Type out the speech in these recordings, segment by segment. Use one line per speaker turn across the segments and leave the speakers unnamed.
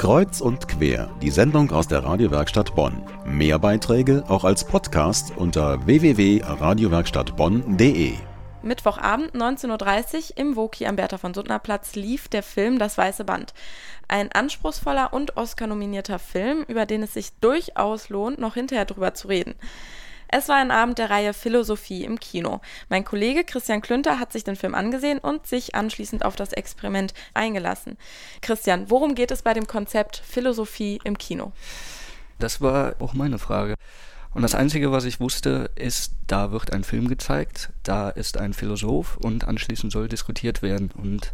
Kreuz und quer, die Sendung aus der Radiowerkstatt Bonn. Mehr Beiträge auch als Podcast unter www.radiowerkstattbonn.de.
Mittwochabend 19.30 Uhr im Woki am Bertha von Suttner Platz lief der Film Das Weiße Band. Ein anspruchsvoller und Oscar-nominierter Film, über den es sich durchaus lohnt, noch hinterher drüber zu reden. Es war ein Abend der Reihe Philosophie im Kino. Mein Kollege Christian Klünter hat sich den Film angesehen und sich anschließend auf das Experiment eingelassen. Christian, worum geht es bei dem Konzept Philosophie im Kino?
Das war auch meine Frage. Und das Einzige, was ich wusste, ist, da wird ein Film gezeigt, da ist ein Philosoph und anschließend soll diskutiert werden. Und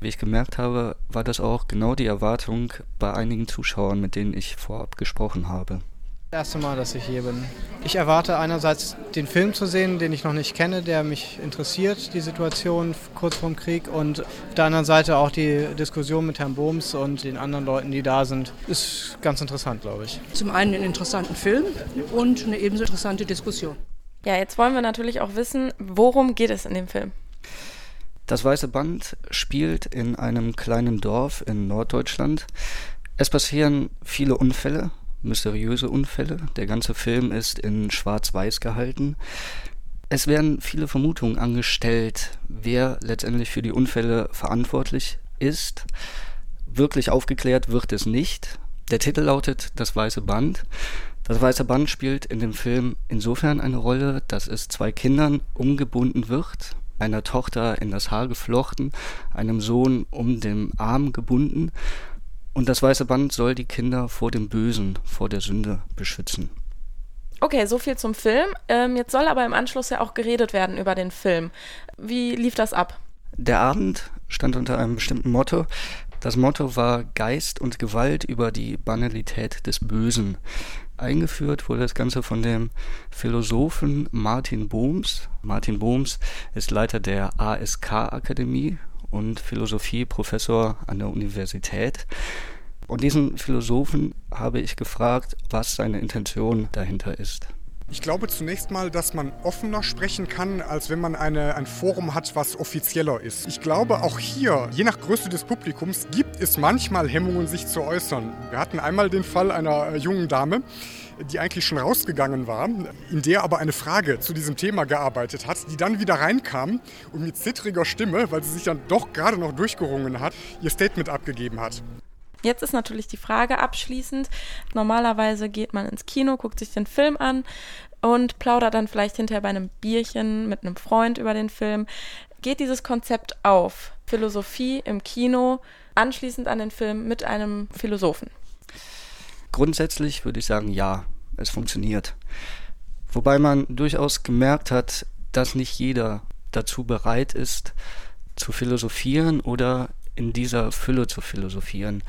wie ich gemerkt habe, war das auch genau die Erwartung bei einigen Zuschauern, mit denen ich vorab gesprochen habe.
Das erste Mal, dass ich hier bin. Ich erwarte einerseits den Film zu sehen, den ich noch nicht kenne, der mich interessiert, die Situation kurz vorm Krieg und auf der anderen Seite auch die Diskussion mit Herrn Bohms und den anderen Leuten, die da sind, ist ganz interessant, glaube ich.
Zum einen einen interessanten Film und eine ebenso interessante Diskussion.
Ja, jetzt wollen wir natürlich auch wissen, worum geht es in dem Film?
Das Weiße Band spielt in einem kleinen Dorf in Norddeutschland. Es passieren viele Unfälle, mysteriöse Unfälle. Der ganze Film ist in Schwarz-Weiß gehalten. Es werden viele Vermutungen angestellt, wer letztendlich für die Unfälle verantwortlich ist. Wirklich aufgeklärt wird es nicht. Der Titel lautet Das Weiße Band. Das Weiße Band spielt in dem Film insofern eine Rolle, dass es zwei Kindern umgebunden wird, einer Tochter in das Haar geflochten, einem Sohn um den Arm gebunden und das weiße Band soll die Kinder vor dem Bösen, vor der Sünde beschützen.
Okay, so viel zum Film. Ähm, jetzt soll aber im Anschluss ja auch geredet werden über den Film. Wie lief das ab?
Der Abend stand unter einem bestimmten Motto. Das Motto war Geist und Gewalt über die Banalität des Bösen. Eingeführt wurde das Ganze von dem Philosophen Martin Bohms. Martin Bohms ist Leiter der ASK-Akademie und Philosophieprofessor an der Universität. Und diesen Philosophen habe ich gefragt, was seine Intention dahinter ist.
Ich glaube zunächst mal, dass man offener sprechen kann, als wenn man eine, ein Forum hat, was offizieller ist. Ich glaube, auch hier, je nach Größe des Publikums, gibt es manchmal Hemmungen, sich zu äußern. Wir hatten einmal den Fall einer äh, jungen Dame, die eigentlich schon rausgegangen war, in der aber eine Frage zu diesem Thema gearbeitet hat, die dann wieder reinkam und mit zittriger Stimme, weil sie sich dann doch gerade noch durchgerungen hat, ihr Statement abgegeben hat.
Jetzt ist natürlich die Frage abschließend. Normalerweise geht man ins Kino, guckt sich den Film an und plaudert dann vielleicht hinterher bei einem Bierchen mit einem Freund über den Film. Geht dieses Konzept auf? Philosophie im Kino, anschließend an den Film mit einem Philosophen?
Grundsätzlich würde ich sagen, ja, es funktioniert. Wobei man durchaus gemerkt hat, dass nicht jeder dazu bereit ist, zu philosophieren oder in dieser Fülle zu philosophieren.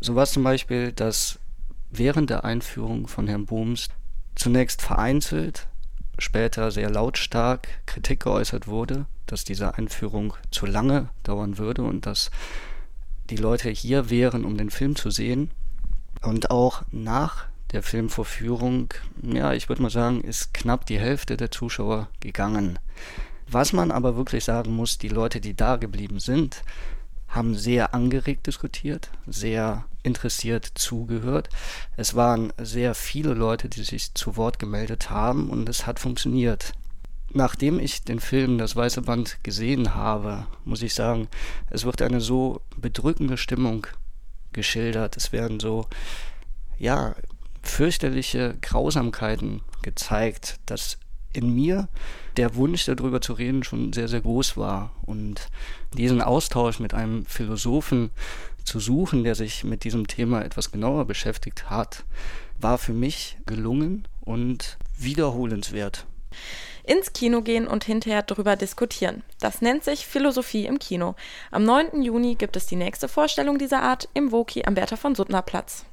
So war es zum Beispiel, dass während der Einführung von Herrn Bohms zunächst vereinzelt, später sehr lautstark Kritik geäußert wurde, dass diese Einführung zu lange dauern würde und dass die Leute hier wären, um den Film zu sehen. Und auch nach der Filmvorführung, ja, ich würde mal sagen, ist knapp die Hälfte der Zuschauer gegangen. Was man aber wirklich sagen muss, die Leute, die da geblieben sind, haben sehr angeregt diskutiert, sehr interessiert zugehört. Es waren sehr viele Leute, die sich zu Wort gemeldet haben und es hat funktioniert. Nachdem ich den Film Das Weiße Band gesehen habe, muss ich sagen, es wird eine so bedrückende Stimmung geschildert. Es werden so, ja, fürchterliche Grausamkeiten gezeigt, dass in mir der Wunsch darüber zu reden schon sehr, sehr groß war. Und diesen Austausch mit einem Philosophen zu suchen, der sich mit diesem Thema etwas genauer beschäftigt hat, war für mich gelungen und wiederholenswert.
Ins Kino gehen und hinterher darüber diskutieren. Das nennt sich Philosophie im Kino. Am 9. Juni gibt es die nächste Vorstellung dieser Art im Woki am Bertha von Suttner Platz.